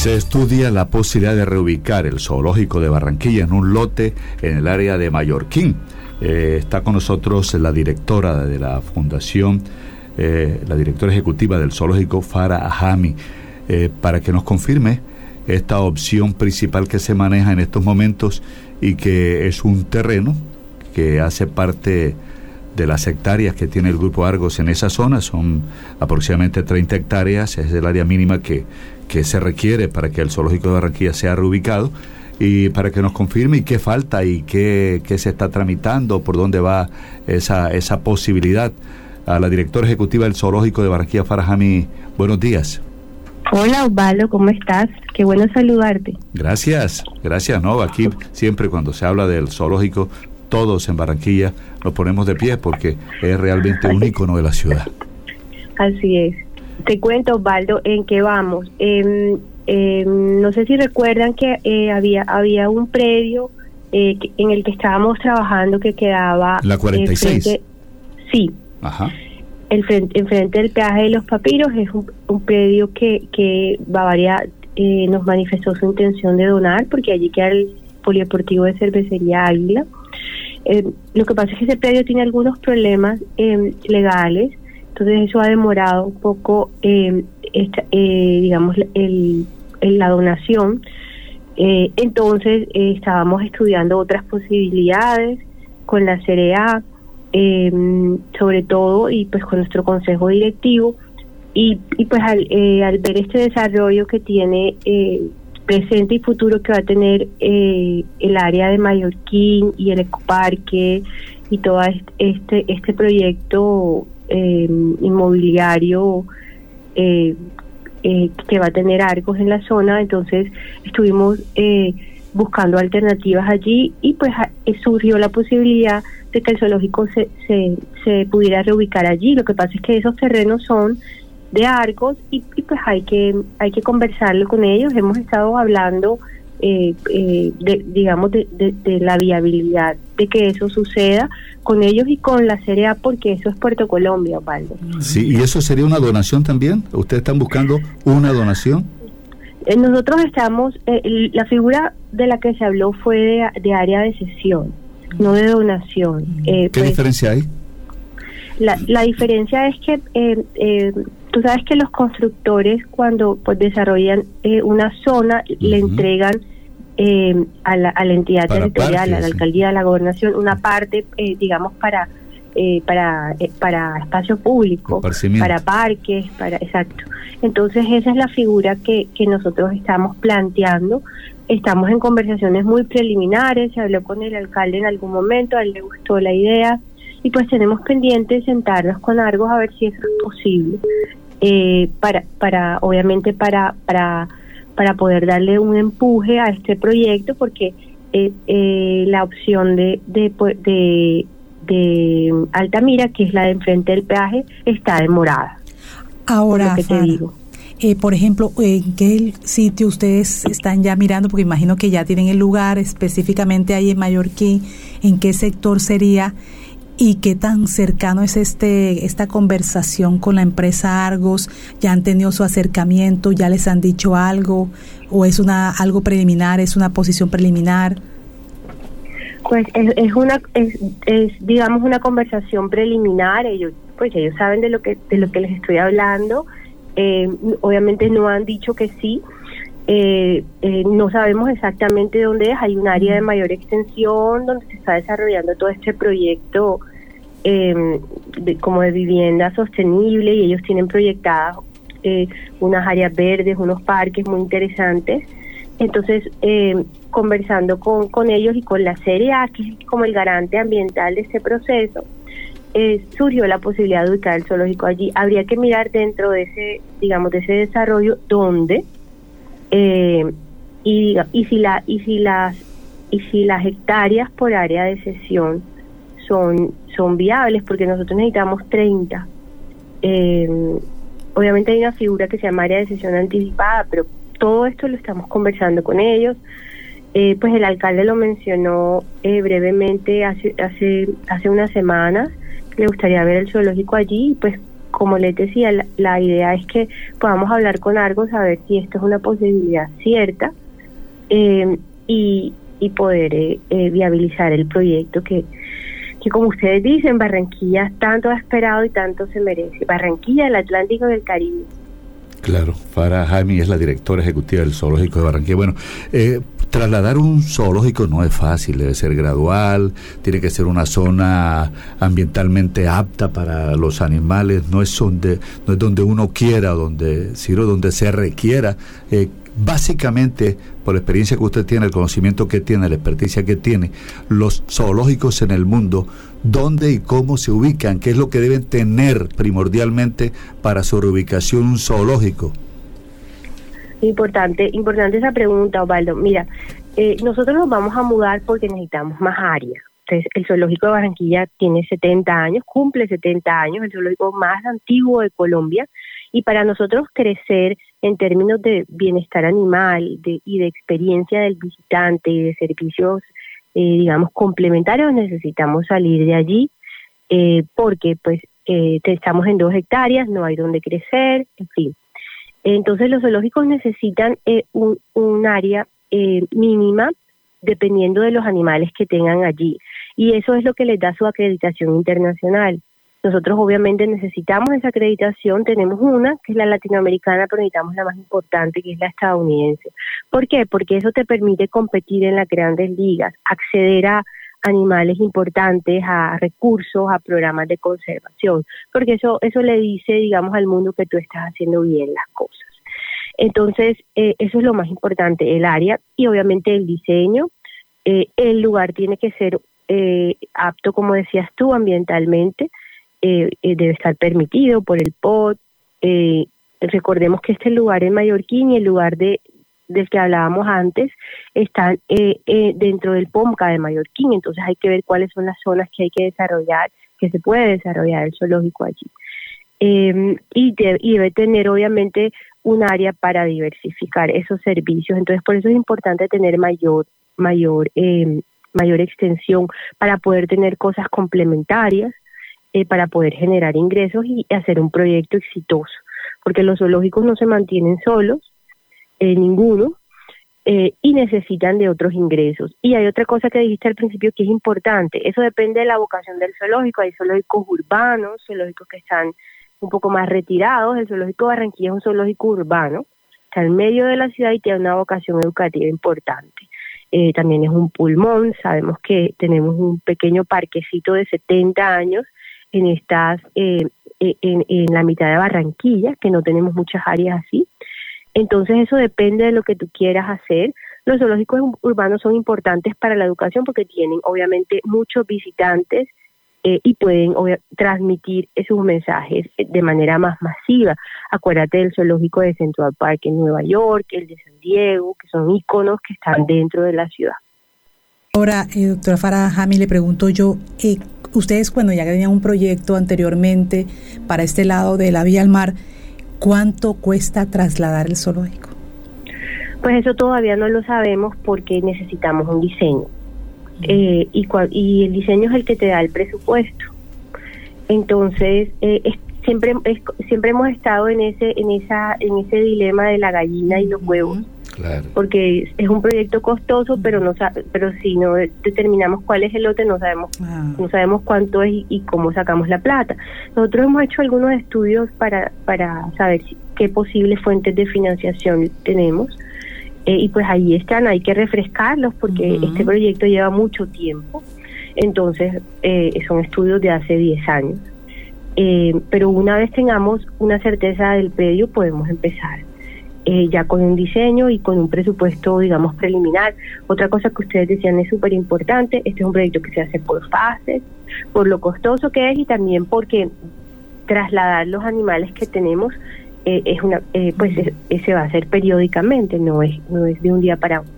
Se estudia la posibilidad de reubicar el zoológico de Barranquilla en un lote en el área de Mallorquín. Eh, está con nosotros la directora de la fundación, eh, la directora ejecutiva del zoológico, Farah Ahami, eh, para que nos confirme esta opción principal que se maneja en estos momentos y que es un terreno que hace parte de las hectáreas que tiene el Grupo Argos en esa zona, son aproximadamente 30 hectáreas, es el área mínima que, que se requiere para que el zoológico de Barranquilla sea reubicado y para que nos confirme y qué falta y qué, qué se está tramitando, por dónde va esa, esa posibilidad. A la directora ejecutiva del zoológico de Barranquilla, Farajami, buenos días. Hola Osvaldo, ¿cómo estás? Qué bueno saludarte. Gracias, gracias, ¿no? Aquí siempre cuando se habla del zoológico, todos en Barranquilla nos ponemos de pie porque es realmente un ícono de la ciudad. Así es. Te cuento, Osvaldo, en qué vamos. Eh, no sé si recuerdan que eh, había, había un predio eh, en el que estábamos trabajando que quedaba... La 46. sí. Ajá. El frente, enfrente del peaje de los papiros es un, un predio que, que Bavaria eh, nos manifestó su intención de donar porque allí queda el polideportivo de cervecería Águila. Eh, lo que pasa es que ese predio tiene algunos problemas eh, legales, entonces eso ha demorado un poco, eh, esta, digamos, el, la donación. entonces estábamos estudiando otras posibilidades con la CRA, sobre todo, y pues con nuestro consejo directivo. Y, y pues al, al ver este desarrollo que tiene presente y futuro que va a tener eh, el área de Mallorquín y el ecoparque y todo este este proyecto eh, inmobiliario eh, que va a tener arcos en la zona. Entonces estuvimos buscando alternativas allí y pues surgió la posibilidad de que el zoológico se, se pudiera reubicar allí. Lo que pasa es que esos terrenos son de Argos y, pues hay que hay que conversarlo con ellos. Hemos estado hablando eh, eh, de, digamos de, de, la viabilidad de que eso suceda con ellos y con la CRA porque eso es Puerto Colombia Osvaldo. Sí y eso sería una donación también ustedes están buscando una donación eh, nosotros estamos la figura de la que se habló fue de, área de sesión no de donación. Qué pues, diferencia hay la, la diferencia es que eh, Tú sabes que los constructores cuando pues desarrollan eh, una zona le entregan eh, a, la, a la entidad territorial, a la alcaldía, a la gobernación, una parte, eh, digamos, para para para espacio público, para parques, para exacto. Entonces esa es la figura que, que nosotros estamos planteando. Estamos en conversaciones muy preliminares, se habló con el alcalde en algún momento, a él le gustó la idea y pues tenemos pendiente sentarnos con Argos a ver si eso es posible eh, para, para, obviamente para, para, para poder darle un empuje a este proyecto, porque eh, eh, la opción de, de, de, de, Altamira, que es la de enfrente del peaje, está demorada. Ahora, te digo. Eh, por ejemplo, ¿en qué sitio ustedes están ya mirando? Porque imagino que ya tienen el lugar específicamente ahí en Mallorquín. ¿En qué sector sería? Y qué tan cercano es este esta conversación con la empresa Argos, ya han tenido su acercamiento, ya les han dicho algo o es una algo preliminar, es una posición preliminar. Pues es, una es, digamos una conversación preliminar, ellos pues ellos saben de lo que de lo que les estoy hablando, eh, obviamente no han dicho que sí, eh, eh, no sabemos exactamente dónde es, hay un área de mayor extensión donde se está desarrollando todo este proyecto eh, como de vivienda sostenible y ellos tienen proyectadas eh, unas áreas verdes, unos parques muy interesantes. Entonces, eh, conversando con, con ellos y con la CRA, que es como el garante ambiental de este proceso, eh, surgió la posibilidad de ubicar el zoológico allí. Habría que mirar dentro de ese, digamos, de ese desarrollo dónde eh, y, y si la y si las y si las hectáreas por área de sesión son son viables porque nosotros necesitamos 30 eh, obviamente hay una figura que se llama área de sesión anticipada pero todo esto lo estamos conversando con ellos. Eh, pues el alcalde lo mencionó eh, brevemente hace hace hace unas semanas. Le gustaría ver el zoológico allí pues como les decía, la, idea es que podamos hablar con Argos a ver si esto es una posibilidad cierta eh, y, y poder eh, eh, viabilizar el proyecto que, que, como ustedes dicen, Barranquilla tanto ha esperado y tanto se merece. Barranquilla, el Atlántico del Caribe. Claro, Farah Jaime es la directora ejecutiva del Zoológico de Barranquilla. Bueno, eh, trasladar un zoológico no es fácil, debe ser gradual, tiene que ser una zona ambientalmente apta para los animales, no es donde, no es donde uno quiera, donde, sino donde se requiera. Eh, básicamente, por la experiencia que usted tiene, el conocimiento que tiene, la experticia que tiene, los zoológicos en el mundo, ¿dónde y cómo se ubican? ¿Qué es lo que deben tener primordialmente para su reubicación un zoológico? Importante, importante esa pregunta, Osvaldo. Mira, eh, nosotros nos vamos a mudar porque necesitamos más áreas. Entonces, el zoológico de Barranquilla tiene 70 años, cumple 70 años, el zoológico más antiguo de Colombia, y para nosotros crecer en términos de bienestar animal y de experiencia del visitante y de servicios, eh, digamos, complementarios, necesitamos salir de allí eh, porque pues eh, estamos en dos hectáreas, no hay donde crecer, en fin. Entonces los zoológicos necesitan un, un, área mínima dependiendo de los animales que tengan allí. Y eso es lo que les da su acreditación internacional. Nosotros obviamente necesitamos esa acreditación, tenemos una, que es la latinoamericana, pero necesitamos la más importante, que es la estadounidense. ¿Por qué? Porque eso te permite competir en las grandes ligas, acceder a animales importantes, a recursos, a programas de conservación, porque eso, eso le dice, digamos, al mundo que tú estás haciendo bien las cosas. Entonces, eh, eso es lo más importante, el área y obviamente el diseño. Eh, el lugar tiene que ser eh, apto, como decías tú, ambientalmente. Eh, eh, debe estar permitido por el POT. Eh, recordemos que este lugar en Mallorquín y el lugar de del que hablábamos antes están dentro del POMCA de Mallorquín, entonces hay que ver cuáles son las zonas que hay que desarrollar, que se puede desarrollar el zoológico allí. Em, y, y debe tener obviamente un área para diversificar esos servicios, entonces por eso es importante tener mayor mayor em, mayor extensión para poder tener cosas complementarias eh, para poder generar ingresos y hacer un proyecto exitoso, porque los zoológicos no se mantienen solos, eh, ninguno, eh, y necesitan de otros ingresos. Y hay otra cosa que dijiste al principio que es importante, eso depende de la vocación del zoológico, hay zoológicos urbanos, zoológicos que están un poco más retirados, el zoológico Barranquilla es un zoológico urbano, está en medio de la ciudad y tiene una vocación educativa importante. también es un pulmón, sabemos que tenemos un pequeño parquecito de 70 años en estas eh, eh, en, en, la mitad de Barranquilla, que no tenemos muchas áreas así. Entonces eso depende de lo que tú quieras hacer. Los zoológicos urbanos son importantes para la educación porque tienen obviamente muchos visitantes eh, y pueden transmitir esos mensajes de manera más masiva. Acuérdate del zoológico de Central Park en Nueva York, el de San Diego, que son iconos que están dentro de la ciudad. Ahora, doctora Farah Jami, le pregunto yo, eh, ustedes cuando ya tenían un proyecto anteriormente para este lado de la vía al mar, ¿cuánto cuesta trasladar el zoológico? Pues eso todavía no lo sabemos porque necesitamos un diseño. Eh, y, y el diseño es el que te da el presupuesto. Entonces, eh, siempre siempre hemos estado en ese en esa en ese dilema de la gallina y los huevos porque es un proyecto costoso, pero no pero si no determinamos cuál es el lote, no sabemos ah. no sabemos cuánto es y, cómo sacamos la plata. Nosotros hemos hecho algunos estudios para para saber qué posibles fuentes de financiación tenemos. Eh, y pues ahí están, hay que refrescarlos porque este proyecto lleva mucho tiempo. Entonces, eh, son estudios de hace 10 años. Eh, pero una vez tengamos una certeza del predio, podemos empezar eh, ya con un diseño y con un presupuesto, digamos, preliminar. Otra cosa que ustedes decían es súper importante, este es un proyecto que se hace por fases, por lo costoso que es y también porque trasladar los animales que tenemos eh, es una, eh, pues se va a hacer periódicamente, no es, no es de un día para otro.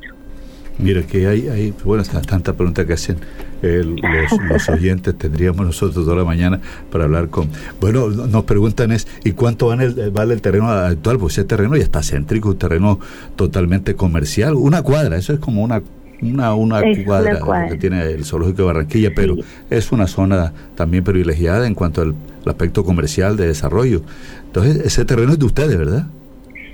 Mira, que hay, hay bueno, tanta pregunta que hacen los, oyentes, tendríamos nosotros toda la mañana para hablar con... Bueno, nos preguntan es, ¿y cuánto vale el, vale el terreno actual? Pues ese terreno ya está céntrico, un terreno totalmente comercial, una cuadra, eso es como una una, una, cuadra, que tiene el zoológico de Barranquilla, pero es una zona también privilegiada en cuanto al, aspecto comercial de desarrollo. Entonces, ese terreno es de ustedes, ¿verdad?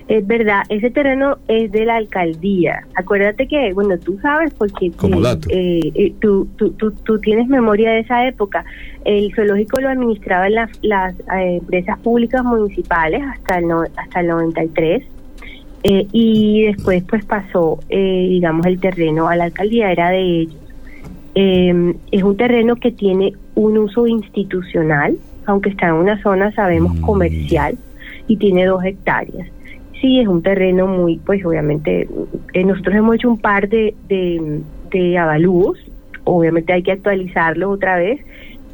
Es verdad, ese terreno es de la alcaldía. Acuérdate que, bueno, tú sabes porque eh, eh, tú, tú, tú, tienes memoria de esa época. El zoológico lo administraban las, las eh, empresas públicas municipales hasta el, no, hasta el 93 eh, y después pues pasó, eh, digamos, el terreno a la alcaldía, era de ellos. Em, es un terreno que tiene un uso institucional, aunque está en una zona, sabemos, mm. comercial, y tiene dos hectáreas. Sí, es un terreno muy, pues obviamente, eh, nosotros hemos hecho un par de, de, de avalúos, obviamente hay que actualizarlo otra vez,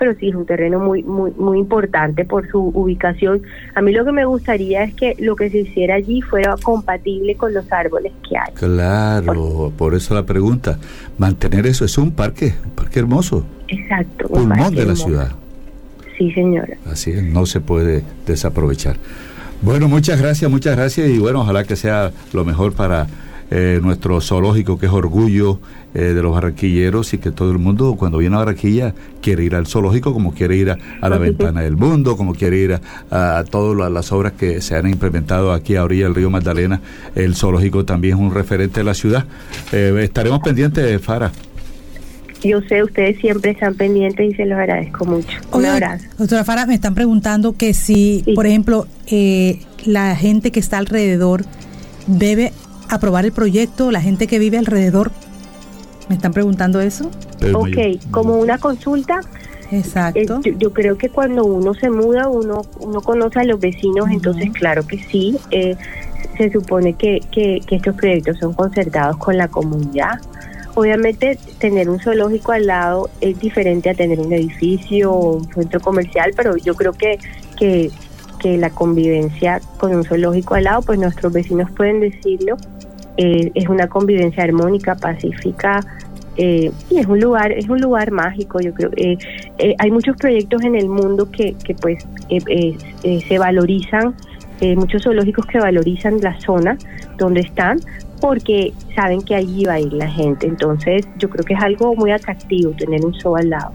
pero sí es un terreno muy, muy, muy importante por su ubicación. A mí lo que me gustaría es que lo que se hiciera allí fuera compatible con los árboles que hay. Claro, por, eso la pregunta. Mantener eso es un parque, un parque hermoso. Exacto. Un Pulmón de la ciudad. Sí, señora. Así es, no se puede desaprovechar. Bueno, muchas gracias, muchas gracias y bueno, ojalá que sea lo mejor para eh, nuestro zoológico, que es orgullo eh, de los barranquilleros y que todo el mundo cuando viene a Barranquilla quiere ir al zoológico como quiere ir a, la ventana del mundo, como quiere ir a, todas las obras que se han implementado aquí a orilla del río Magdalena. El zoológico también es un referente de la ciudad. Eh, estaremos pendientes, Fara. Yo sé, ustedes siempre están pendientes y se los agradezco mucho. Un abrazo. Doctora Fara, me están preguntando que si, por ejemplo, la gente que está alrededor debe aprobar el proyecto, la gente que vive alrededor. ¿Me están preguntando eso? Ok, como una consulta. Exacto. Eh, yo, creo que cuando uno se muda, uno, uno conoce a los vecinos, entonces claro que sí. Eh, se supone que, que, que estos proyectos son concertados con la comunidad. Obviamente tener un zoológico al lado es diferente a tener un edificio o un centro comercial, pero yo creo que, que, que la convivencia con un zoológico al lado, pues nuestros vecinos pueden decirlo eh, es una convivencia armónica, pacífica eh, y es un lugar es un lugar mágico. Yo creo eh, eh hay muchos proyectos en el mundo que, que pues se valorizan, muchos zoológicos que valorizan la zona donde están porque saben que allí va a ir la gente. Entonces yo creo que es algo muy atractivo tener un zoo al lado.